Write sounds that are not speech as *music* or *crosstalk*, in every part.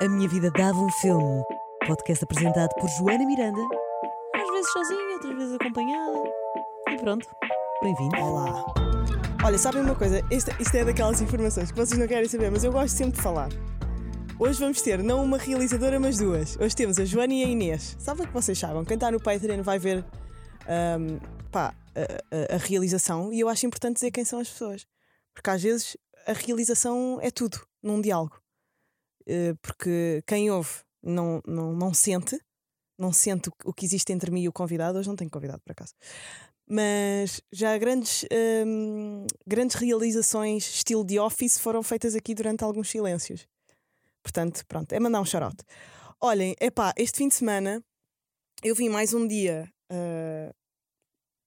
A Minha Vida Dava um Filme. Podcast apresentado por Joana Miranda. Às vezes sozinha, outras vezes acompanhada. E pronto, bem-vindo. Olá. Olha, sabem uma coisa? Isto, isto é daquelas informações que vocês não querem saber, mas eu gosto sempre de falar. Hoje vamos ter não uma realizadora, mas duas. Hoje temos a Joana e a Inês. Sabe que vocês sabem? Quem está no Patreon vai ver ahm, pá, a, a- a realização e eu acho importante dizer quem são as pessoas. Porque às vezes a realização é tudo num diálogo. Eh, porque quem ouve não, não, não sente, não sente o que- existe entre mim e o convidado. Hoje não tenho convidado, por acaso. Mas já grandes, hum, grandes realizações, estilo de office, foram feitas aqui durante alguns silêncios. Portanto, pronto, é mandar um shout Olhem, epá, este fim de semana eu vim mais um dia ah,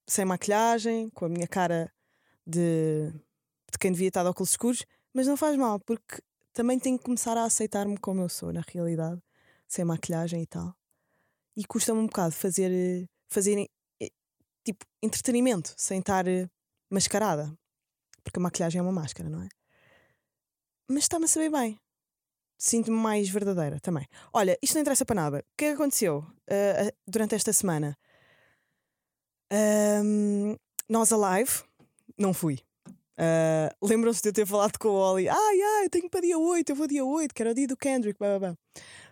sem maquilhagem, com a minha cara de, de quem devia estar de óculos escuros, mas não faz mal, porque também tenho que começar a aceitar-me como eu sou, na realidade, sem maquilhagem e tal. E custa-me um bocado fazer, eh, fazer eh, tipo entretenimento, sem estar eh, mascarada. Porque a maquilhagem é uma máscara, não é? Mas está-me a saber bem. Sinto-me mais verdadeira também. Olha, isto não interessa para nada. O que é que aconteceu ah, durante esta semana? Ahm, nós Alive, não fui. Ah, Lembram-se de eu ter falado com o Oli? Ai, ai, eu tenho para dia 8, eu vou dia 8, que era o dia do Kendrick. Blá, blá, blá.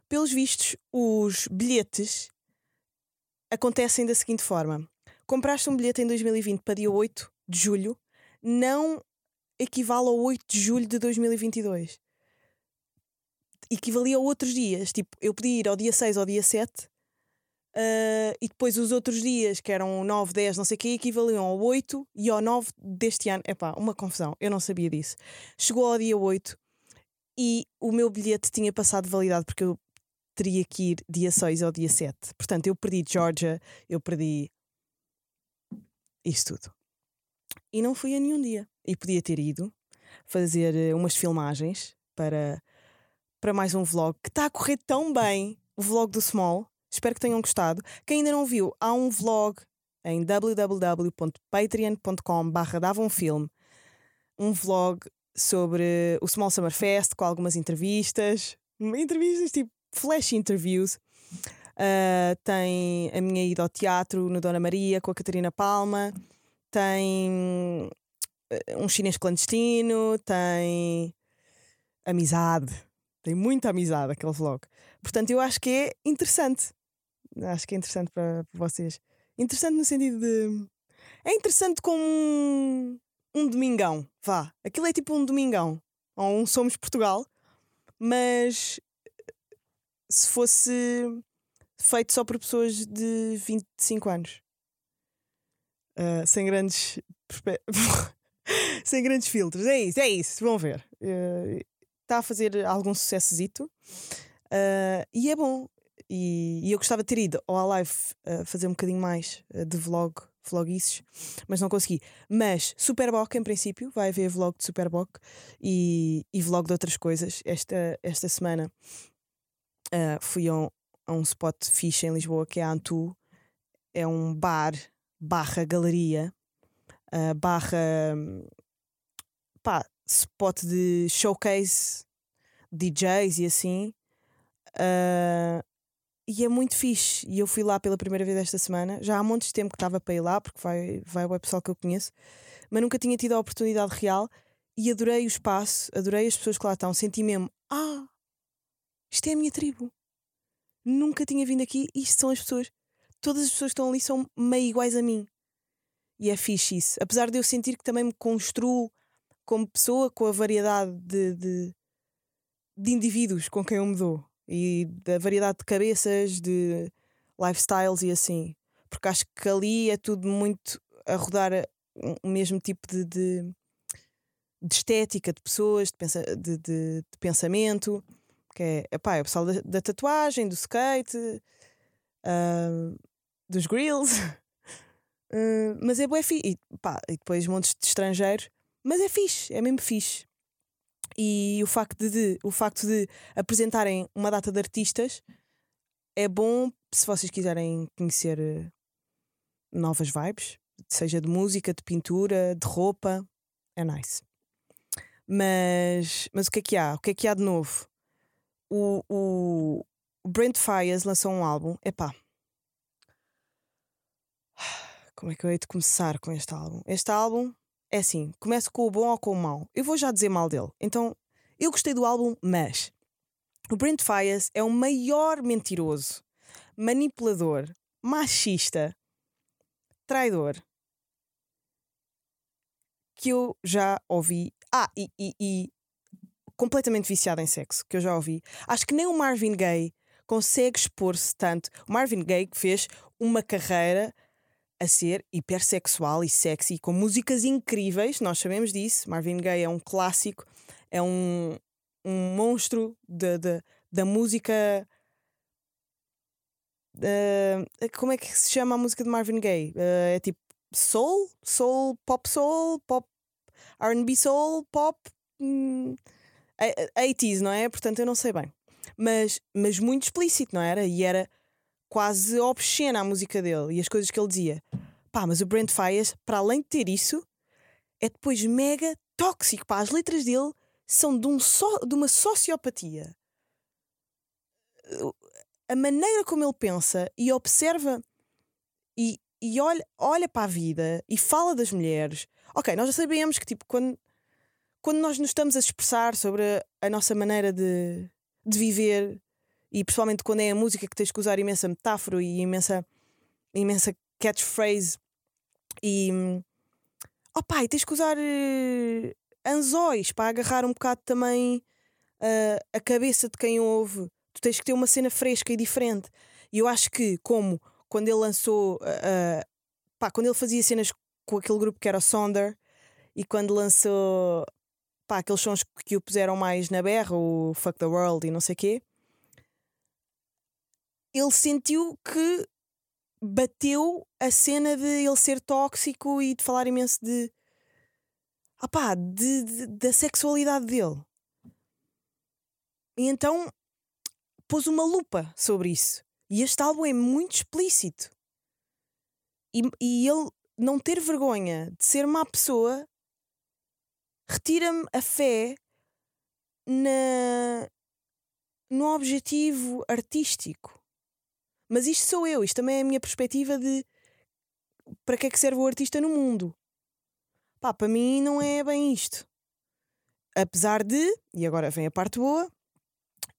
Pelos vistos, os bilhetes acontecem da seguinte forma: compraste um bilhete em 2020 para dia 8 de julho, não equivale ao 8 de julho de 2022. Equivalia a outros dias. Tipo, eu podia ir ao dia 6 ou dia 7 ah, e depois os outros dias, que eram 9, 10, não sei o quê, equivaliam ao 8 e ao 9 deste ano. Epá, uma confusão, eu não sabia disso. Chegou ao dia 8 e o meu bilhete tinha passado de validade porque eu teria que ir dia 6 ou dia 7. Portanto, eu perdi Georgia, eu perdi isso tudo. E não fui a nenhum dia. E podia ter ido fazer eh, umas filmagens para, para mais um vlog que está a correr tão bem o vlog do Small. Espero que tenham gostado. Quem ainda não viu, há um vlog em www.patreon.com barra dava um filme um vlog sobre o Small Summer Fest com algumas entrevistas entrevistas tipo flash interviews. Uh, tem a minha ida ao teatro no Dona Maria com a Catarina Palma. Tem eh, um chinês clandestino. Tem amizade. Tem muita amizade aquele vlog. Portanto eu acho que é interessante acho que é interessante para, vocês interessante no sentido de é interessante como um, um domingão vá aquilo é tipo um domingão ou um Somos Portugal mas se fosse feito só por pessoas de 25 anos. Ah, sem grandes *laughs* sem grandes filtros. É isso, é isso. Vão ver. Está a fazer algum sucessozito Ah, e é bom. E, e eu gostava de ter ido ao live fazer um bocadinho mais ah, de vlog, vlogices, mas não consegui. Mas Superboc, em princípio, vai haver vlog de Superboc e, e vlog de outras coisas. Esta, esta semana ah, fui a um, a um spot fixe em Lisboa que é a Antu. É um bar barra galeria ah, barra pá, spot de showcase DJs e assim. E é muito fixe. E eu fui lá pela primeira vez esta semana. Já há montes de tempo que estava para ir lá, porque vai, vai o pessoal que eu conheço, mas nunca tinha tido a oportunidade real e adorei o espaço, adorei as pessoas que lá estão. Senti mesmo, ah, isto é a minha tribo. Nunca tinha vindo aqui isto são as pessoas. Todas as pessoas que estão ali são meio iguais a mim. E é fixe isso. Apesar de eu sentir que também me construo como pessoa com a variedade de, de, de indivíduos com quem eu me dou e da variedade de cabeças, de lifestyles e assim. Porque acho que ali é tudo muito a rodar um- o mesmo tipo de, de, de estética de pessoas, de, pensa, de, de- pensamento. Que é, epá, é o pessoal da, da tatuagem, do skate, ah, dos grills. *laughs* Ah, mas é bué fixe. E, pá, e depois montes de estrangeiros. Mas é fixe, é mesmo fixe. E o facto de, o facto de apresentarem uma data de artistas é bom se vocês quiserem conhecer eh, novas vibes, seja de música, de pintura, de roupa, é nice. Mas, mas o que é que há? O que é que há de novo? o, o Brent Fires lançou um álbum. Epá. *sighs* Como é que eu hei de começar com este álbum? Este álbum é assim: começo com o bom ou com o mau. Eu vou já dizer mal dele. Então, eu gostei do álbum, mas o Brent Fires é o maior mentiroso, manipulador, machista, traidor que eu já ouvi. Ah, e, e, e completamente viciado em sexo, que eu já ouvi. Acho que nem o Marvin Gaye consegue expor-se tanto. O Marvin Gaye fez uma carreira a ser hipersexual e sexy, com músicas incríveis, nós sabemos disso. Marvin Gaye é um clássico, é um, um monstro de, de, da música. Uh, como é que se chama a música de Marvin Gaye? Uh, é tipo soul? Soul, pop soul, pop RB soul, pop. Hum, 80s, não é? Portanto, eu não sei bem. Mas, mas muito explícito, não era? E era quase obscena a música dele e as coisas que ele dizia. Pá, mas o Brent Fires, para além de ter isso, é depois mega tóxico. Pá, as letras dele são de, um so, de uma sociopatia. A maneira como ele pensa e observa e, e olha, olha para a vida e fala das mulheres. Ok, nós já sabemos que tipo, quando, quando nós nos estamos a expressar sobre a, a nossa maneira de, de viver e principalmente quando é a música que tens que usar imensa metáfora e imensa, imensa catchphrase e oh pai, tens que usar uh, anzóis para agarrar um bocado também uh, a cabeça de quem ouve. Tu tens que ter uma cena fresca e diferente. E eu acho que, como quando ele lançou, uh, pá, quando ele fazia cenas com aquele grupo que era o Sonder e quando lançou pá, aqueles sons que o puseram mais na berra, o Fuck the World e não sei o quê, ele sentiu que bateu a cena de ele ser tóxico e de falar imenso de. Ah pá, de, de, da sexualidade dele. E então pôs uma lupa sobre isso. E este álbum é muito explícito. E, e ele não ter vergonha de ser má pessoa retira-me a fé na, no objetivo artístico. Mas isto sou eu, isto também é a minha perspectiva de para que é que serve o artista no mundo. Pá, para mim não é bem isto. Apesar de, e agora vem a parte boa,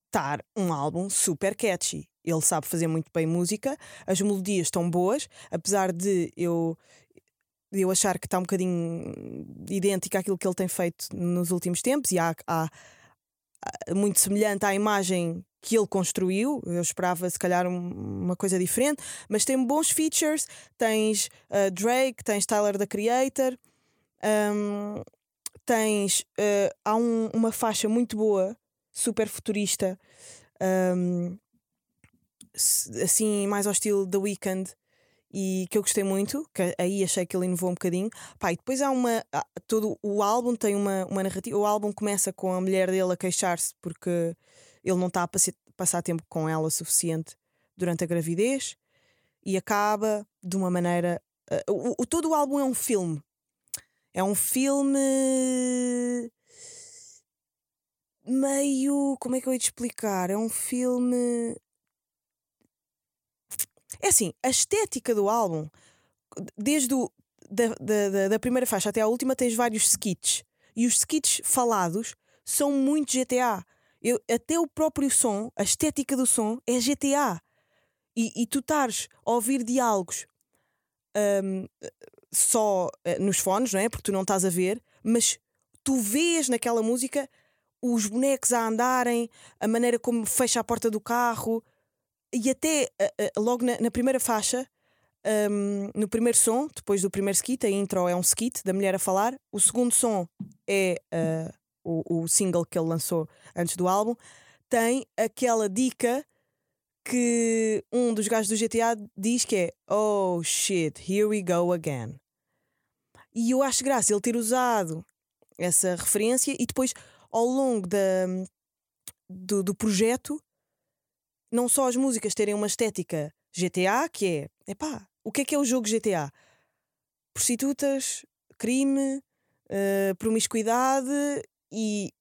estar um álbum super catchy. Ele sabe fazer muito bem música, as melodias estão boas, apesar de eu, de eu achar que está um bocadinho idêntico àquilo que ele tem feito nos últimos tempos e há, há, há muito semelhante à imagem que ele construiu. Eu esperava, se calhar, uma coisa diferente, mas tem bons features. Tens uh, Drake, tens Tyler the Creator, um, tens. Uh, há um, uma faixa muito boa, super futurista, um, assim, mais ao estilo The Weeknd. E que eu gostei muito, que aí achei que ele inovou um bocadinho. Pá, e depois há uma. Todo o álbum tem uma, uma narrativa. O álbum começa com a mulher dele a queixar-se porque ele não está a passar tempo com ela o suficiente durante a gravidez e acaba de uma maneira. Uh, o, o, todo o álbum é um filme. É um filme meio. Como é que eu ia te explicar? É um filme. É assim, a estética do álbum, desde o, da, da, da primeira faixa até a última, tens vários skits. E os skits falados são muito GTA. Eu, até o próprio som, a estética do som é GTA. E, e tu estares a ouvir diálogos um, só uh, nos fones, não é? Porque tu não estás a ver, mas tu vês naquela música os bonecos a andarem, a maneira como fecha a porta do carro e até uh, uh, logo na, na, primeira faixa, um, no primeiro som, depois do primeiro skit, a intro é um skit da mulher a falar, o segundo som é o, o single que ele lançou antes do álbum, tem aquela dica que um dos gajos do GTA diz que é Oh shit, here we go again. E eu acho graça ele ter usado essa referência e depois, ao longo da, do, do projeto, não só as músicas terem uma estética GTA, que é, epá, o que é que é o jogo GTA? Prostitutas, crime, uh, promiscuidade e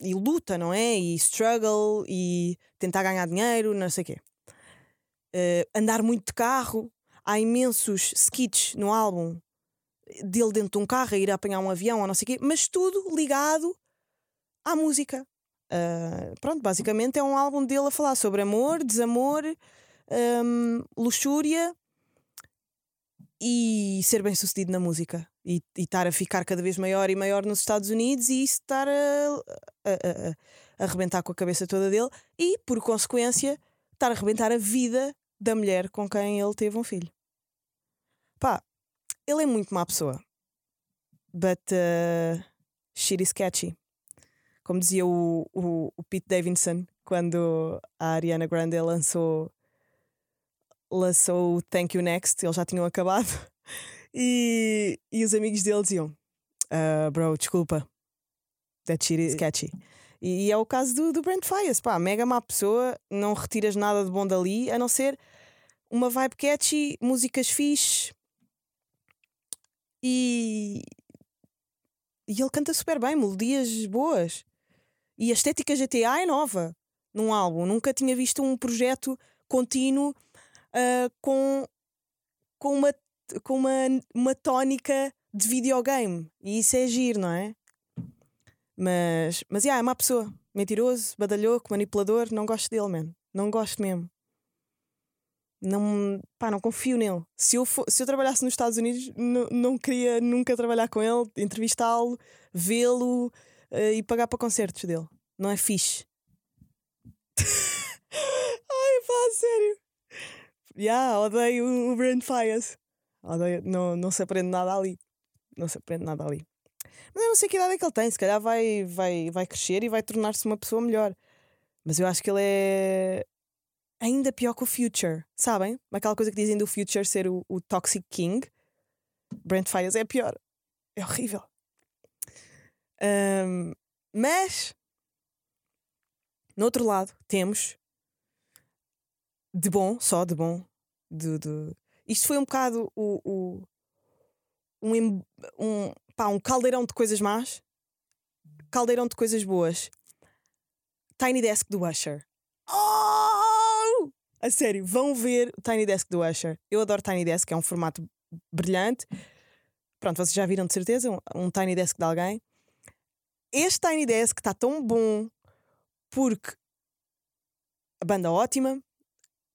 e luta, não é? E struggle e tentar ganhar dinheiro, não sei o quê. Uh, andar muito de carro, há imensos skits no álbum dele dentro de um carro a ir apanhar um avião ou não sei o quê, mas tudo ligado à música. Uh, pronto, basicamente é um álbum dele a falar sobre amor, desamor, um, luxúria e ser bem sucedido na música e, estar a ficar cada vez maior e maior nos Estados Unidos e isso estar a, a, a, a arrebentar com a cabeça toda dele e, por consequência, estar a arrebentar a vida da mulher com quem ele teve um filho. Pá, ele é muito má pessoa. But uh, shit is catchy. Como dizia o, o, o Pete Davidson quando a Ariana Grande lançou lançou o Thank You Next, eles já tinham acabado. *laughs* E, e os amigos dele diziam: uh, Bro, desculpa, that shit is catchy. E, e é o caso do, do Brent Fias, pá, mega má pessoa, não retiras nada de bom dali, a não ser uma vibe catchy, músicas fixe, e, e ele canta super bem, melodias boas. E a estética GTA é nova num álbum. Nunca tinha visto um projeto contínuo uh, com, com, uma, com uma, uma tónica de videogame. E isso é giro, não é? Mas, mas yeah, é uma pessoa. Mentiroso, badalhoco, manipulador. Não gosto dele, man. Não gosto mesmo não, pá, não confio nele. Se eu, for, se eu trabalhasse nos Estados Unidos, não queria nunca trabalhar com ele, entrevistá-lo, vê-lo uh, e pagar para concertos dele. Não é fixe. *laughs* Ai, pá, sério. Já, yeah, odeio o Brand Fias. Não, não se aprende nada ali. Não se aprende nada ali. Mas eu não sei que idade é que ele tem. Se calhar vai, vai, vai crescer e vai tornar-se uma pessoa melhor. Mas eu acho que ele é ainda pior que o Future, sabem? Aquela coisa que dizem do Future ser o, o Toxic King. Brent Fires é pior. É horrível. Um, mas, no outro lado, temos de bom, só de bom. De, de... Isto foi um bocado o, o um, um, pá, um caldeirão de coisas más, caldeirão de coisas boas. Tiny Desk do Usher. Oh! A sério, vão ver o Tiny Desk do Usher. Eu adoro Tiny Desk, é um formato brilhante. Pronto, vocês já viram de certeza um, um Tiny Desk de alguém. Este Tiny Desk está tão bom porque a banda ótima,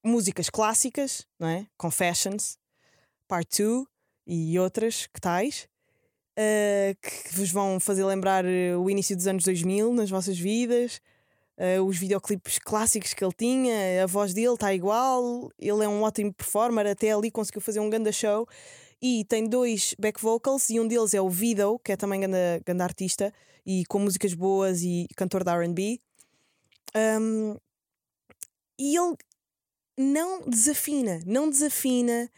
músicas clássicas, não é? Confessions, Part 2 e outras que tais, uh, que vos vão fazer lembrar eh, o início dos anos 2000 nas vossas vidas uh, os videoclipes clássicos que ele tinha, a voz dele está igual, ele é um ótimo performer, até ali conseguiu fazer um grande show. E tem dois back vocals, e um deles é o Vido, que é também grande, grande artista e com músicas boas e cantor da RB. Um, e ele não desafina, não desafina,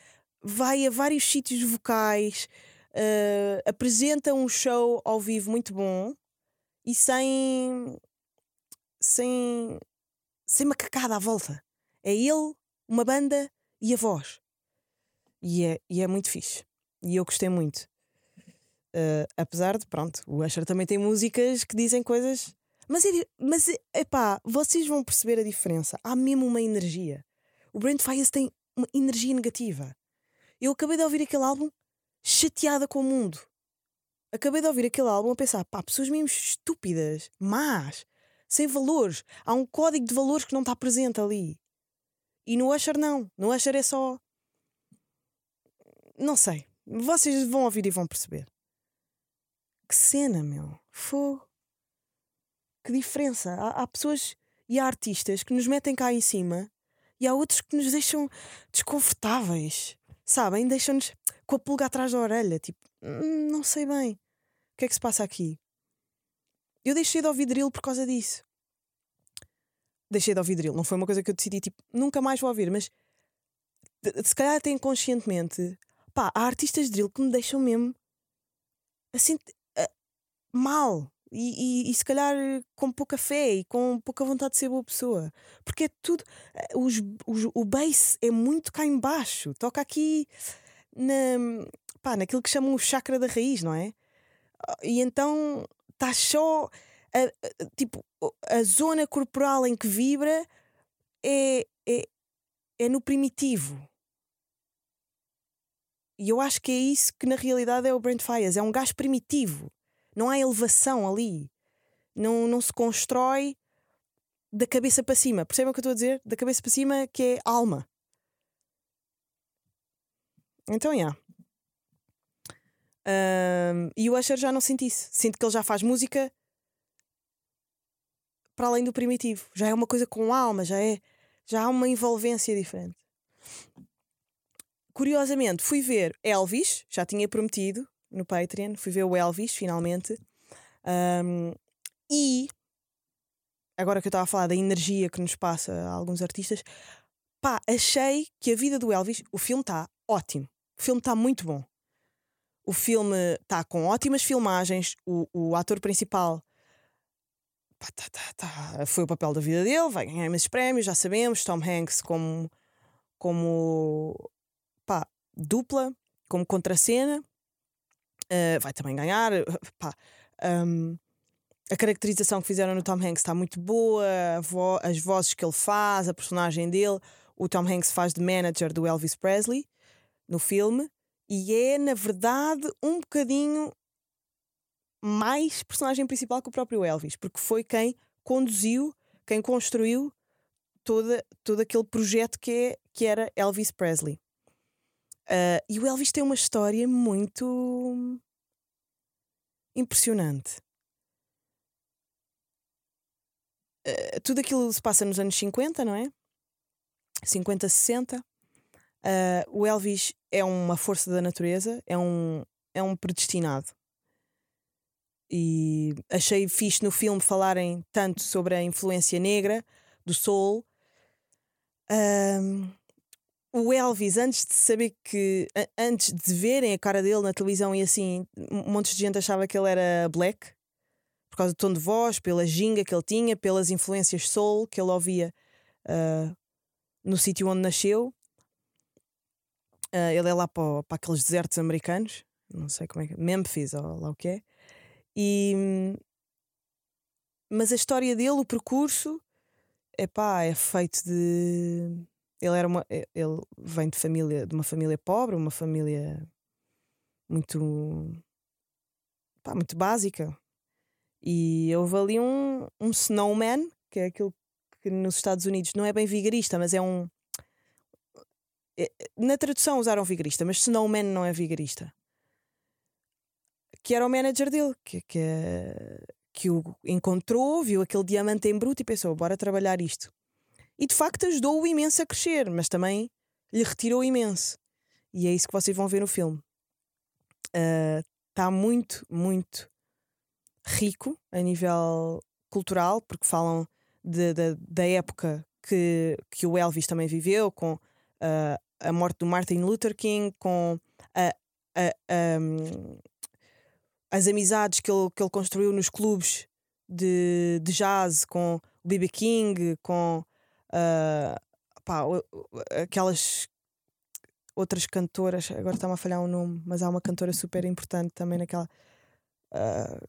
vai a vários sítios vocais, uh, apresenta um show ao vivo muito bom e sem sem, sem macacada à volta. É ele, uma banda e a voz. E é, e é muito fixe. E eu gostei muito. Uh, apesar de, pronto, o Usher também tem músicas que dizem coisas. Mas, é, mas epá, vocês vão perceber a diferença. Há mesmo uma energia. O Brent Fias tem uma energia negativa. Eu acabei de ouvir aquele álbum chateada com o mundo. Acabei de ouvir aquele álbum a pensar, pá, pessoas mesmo estúpidas, más, sem valores. Há um código de valores que não está presente ali. E no Usher não. No Usher é só. Não sei. Vocês vão ouvir e vão perceber. Que cena, meu. Fogo. Que diferença. Há, há pessoas e há artistas que nos metem cá em cima e há outros que nos deixam desconfortáveis. Sabem? Deixam-nos com a pulga atrás da orelha. Tipo, hum, não sei bem. O que é que se passa aqui? Eu deixei de ouvir drill por causa disso. Deixei de ouvir drill. Não foi uma coisa que eu decidi, tipo, nunca mais vou ouvir, mas se calhar até inconscientemente, pá, há artistas de drill que me deixam mesmo assim uh, mal. E, e, e, se calhar com pouca fé e com pouca vontade de ser boa pessoa, porque é tudo. Uh, os, os, o bass é muito cá embaixo, toca aqui na, pá, naquilo que chamam o chakra da raiz, não é? E então está só a, a- tipo, a zona corporal em que vibra é, é, é no primitivo. E eu acho que é isso que na realidade é o Brent Fires. É um gás primitivo. Não há elevação ali. Não, não se constrói da cabeça para cima. Percebem o que eu estou a dizer? Da cabeça para cima, que é alma. Então, já. Ahm, e o Usher já não sente isso. Sinto que ele já faz música para além do primitivo. Já é uma coisa com alma, já é já há uma envolvência diferente. Curiosamente, fui ver Elvis, já tinha prometido no Patreon, fui ver o Elvis finalmente. Ahm, e agora que eu estava a falar da energia que nos passa a alguns artistas, pá, achei que a vida do Elvis, o filme está ótimo. O filme está muito bom. O filme está com ótimas filmagens. O, o ator principal pá, tá, tá, tá, foi o papel da vida dele, vai ganhar imensos prémios, já sabemos. Tom Hanks como, como pá, dupla, como contracena, eh, vai também ganhar. *laughs* Pá, um, a caracterização que fizeram no Tom Hanks está muito boa, vo- as vozes que ele faz, a personagem dele. O Tom Hanks faz de manager do Elvis Presley no filme e é, na verdade, um bocadinho mais personagem principal que o próprio Elvis, porque foi quem conduziu, quem construiu toda, todo aquele projeto que, é, que era Elvis Presley. Ah, e o Elvis tem uma história muito impressionante. Ah, tudo aquilo se passa nos anos 50, não é? 50, 60. Ah, o Elvis é uma força da natureza, é um, é um predestinado. E achei fixe no filme falarem tanto sobre a influência negra do soul. Ahm, o Elvis, antes de saber que. Antes de verem a cara dele na televisão e assim, um monte de gente achava que ele era black por causa do tom de voz, pela ginga que ele tinha, pelas influências soul que ele ouvia ah, no sítio onde nasceu. Ah, ele é lá para, para aqueles desertos americanos, não sei como é que Memphis ou lá o que é. E, mas a história dele, o percurso, epá, é feito de. Ele era uma. e- Ele vem de família, de uma família pobre, uma família muito. pá, muito básica. E houve ali um, um snowman, que é aquilo que nos Estados Unidos não é bem vigarista, mas é um. é- Na tradução usaram vigarista, mas snowman não é vigarista que era o manager dele, que, que, que o encontrou, viu aquele diamante em bruto e pensou: bora trabalhar isto. E de facto ajudou-o imenso a crescer, mas também lhe retirou imenso. E é isso que vocês vão ver no filme. Está muito, muito rico a nível cultural, porque falam de- de- da época que, que o Elvis também viveu, com ah, a morte do Martin Luther King, com a, a- a- as amizades que ele, que ele construiu nos clubes de, de jazz com o B.B. King, com ah, pá, o- o- aquelas outras cantoras, agora está-me a falhar um nome, mas há uma cantora super importante também naquela. ah,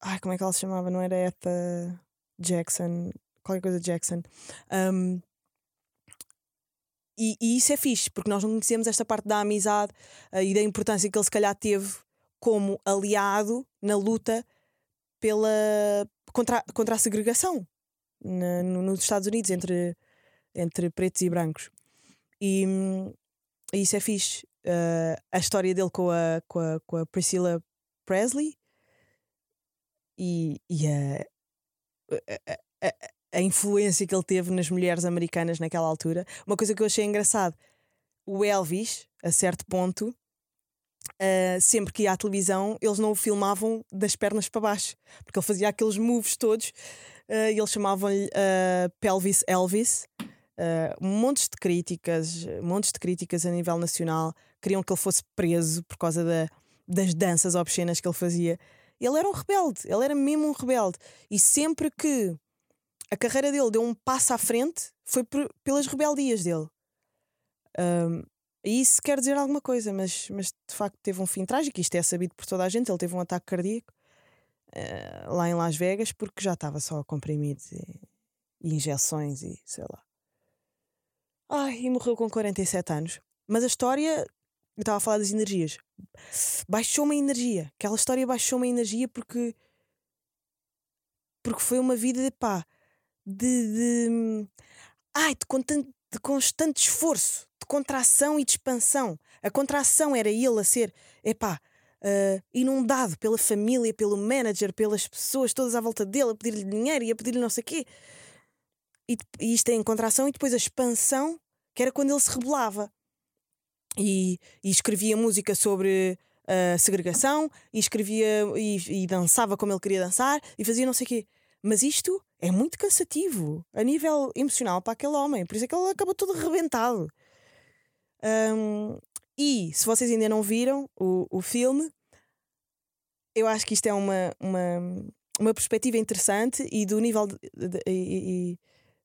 ai, como é que ela se chamava? Não era Etta Jackson, qualquer coisa Jackson. Um, e, e isso é fixe, porque nós não conhecemos esta parte da amizade ah, e da importância que ele se calhar teve como aliado na luta pela, contra, contra a segregação na- no- nos Estados Unidos entre, entre pretos e brancos. E, hum, isso é fixe. Ah, a história dele com a, com a, com a Priscilla Presley e, e a, a, a- a influência que ele teve nas mulheres americanas naquela altura. Uma coisa que eu achei engraçado: o Elvis, a certo ponto, uh, sempre que ia à televisão, eles não o filmavam das pernas para baixo, porque ele fazia aqueles moves todos uh, e eles chamavam-lhe uh, Pelvis Elvis. Montes de críticas, montes de críticas a nível nacional, queriam que ele fosse preso por causa da, das danças obscenas que ele fazia. Ele era um rebelde, ele era mesmo um rebelde. E sempre que a carreira dele deu um passo à frente, foi por- pelas rebeldias dele. Um, e isso quer dizer alguma coisa, mas, mas de facto teve um fim trágico. Isto é sabido por toda a gente. Ele teve um ataque cardíaco. eh, lá em Las Vegas porque já estava só comprimidos e, e injeções e sei lá. Ai, e morreu com 47 anos. Mas a história, eu estava a falar das energias, baixou-me a energia. Aquela história baixou-me a energia porque. Porque foi uma vida, pá, de. de ai, de, de constante esforço, de contração e de expansão. A contração era ele a ser, epá, uh, inundado pela família, pelo manager, pelas pessoas todas à volta dele, a pedir-lhe dinheiro e a pedir-lhe não sei o quê. E, e isto é em contração, e depois a expansão, que era quando ele se rebelava. E, e escrevia música sobre a segregação, e escrevia e, e dançava como ele queria dançar, e fazia não sei o quê. Mas isto é muito cansativo a nível emocional para aquele homem, por isso é que ele acabou todo arrebentado. Hum, e se vocês ainda não viram o, o filme, eu acho que isto é uma, uma, uma perspectiva interessante e do nível de- de- e- e-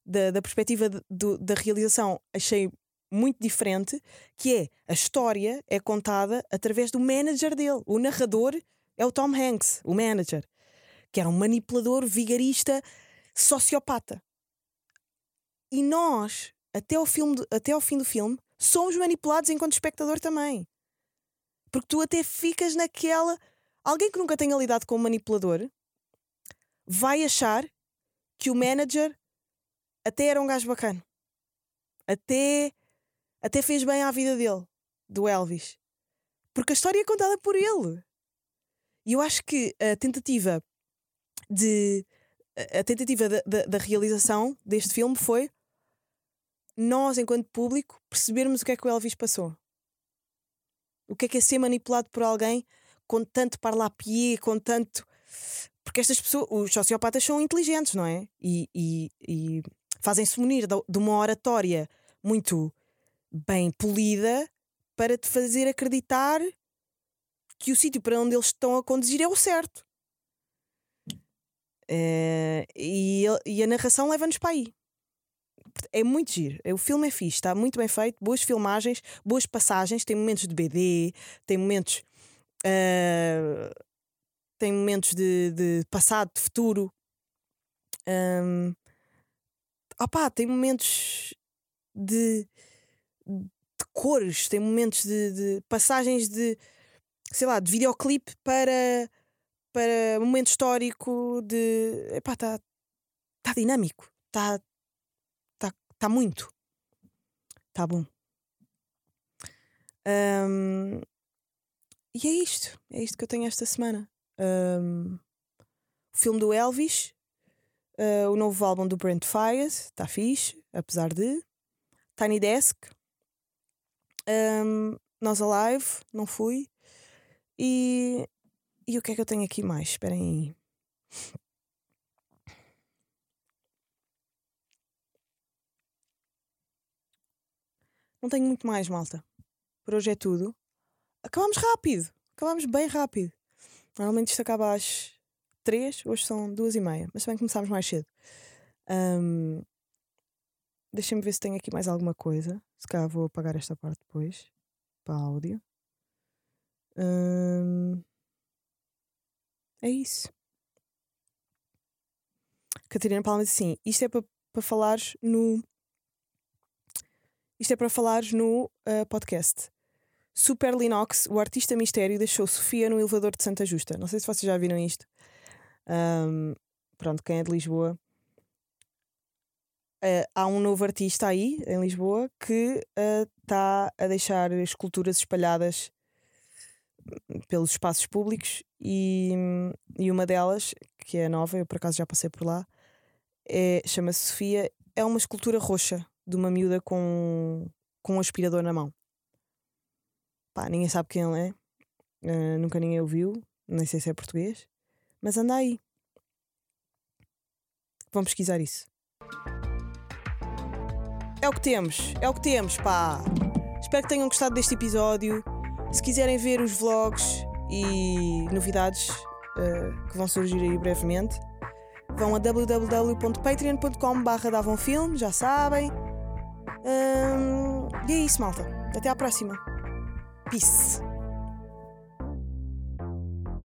da, da perspectiva de- do- da realização achei muito diferente, que é a história é contada através do manager dele. O narrador é o Tom Hanks, o manager, que era um manipulador, vigarista, sociopata. E nós, até ao, filme até ao fim do filme, somos manipulados enquanto espectador também. Porque tu até ficas naquela. Alguém que nunca tenha lidado com um manipulador vai achar que o manager até era um gajo bacana. Até, até fez bem à vida dele, do Elvis. Porque a história é contada por ele. E eu acho que a tentativa de. A tentativa da, da- realização deste filme foi nós, enquanto público, percebermos o que é que o Elvis passou. O que é que é ser manipulado por alguém com tanto parlapié, com tanto. Porque estas pessoas, os sociopatas são inteligentes, não é? E, e- e fazem-se munir de uma oratória muito bem polida para te fazer acreditar que o sítio para onde eles estão a conduzir é o certo. Eh, e, e a narração leva-nos para aí. É muito giro. O filme é fixe, está muito bem feito, boas filmagens, boas passagens, tem momentos de BD, tem momentos. eh, tem momentos de, de passado, de futuro. Um, opá, tem momentos de, de cores, tem momentos de, de passagens de sei lá, de videoclipe para, para momento histórico de epá, está tá dinâmico, está tá, tá muito. Está bom. Ahm, e é isto. É isto que eu tenho esta semana. Ahm, o filme do Elvis, ah, o novo álbum do Brent Fires, está fixe, apesar de. Tiny Desk, ahm, Nós Alive, não fui. E, e o que é que eu tenho aqui mais? Esperem aí. Não tenho muito mais, malta. Por hoje é tudo. Acabamos rápido. Acabamos bem rápido. Normalmente isto acaba às três, hoje são duas e meia, mas também começámos mais cedo. Ahm, Deixem-me ver se tenho aqui mais alguma coisa. Se calhar vou apagar esta parte depois para áudio. Ahm, É isso. Catarina Palma diz assim: isto é para falares no. Isto é para falares no ah, podcast. Super Linux, o artista mistério, deixou Sofia no elevador de Santa Justa. Não sei se vocês já viram isto. Ahm, pronto, quem é de Lisboa. Ah, há um novo artista aí, em Lisboa, que está a deixar esculturas espalhadas pelos espaços públicos e, e uma delas, que é nova, eu por acaso já passei por lá, é, chama-se Sofia, é uma escultura roxa de uma miúda com, com um aspirador na mão. Pá, ninguém sabe quem ele é, eh, nunca ninguém o viu, nem sei se é português, mas anda aí. Vão pesquisar isso. É o que temos, é o que temos, pá. Espero que tenham gostado deste episódio. Se quiserem ver os vlogs e novidades eh, que vão surgir aí brevemente, vão a www.patreon.com.br davonfilme, já sabem. Hum, e é isso, malta. Até à próxima. Peace.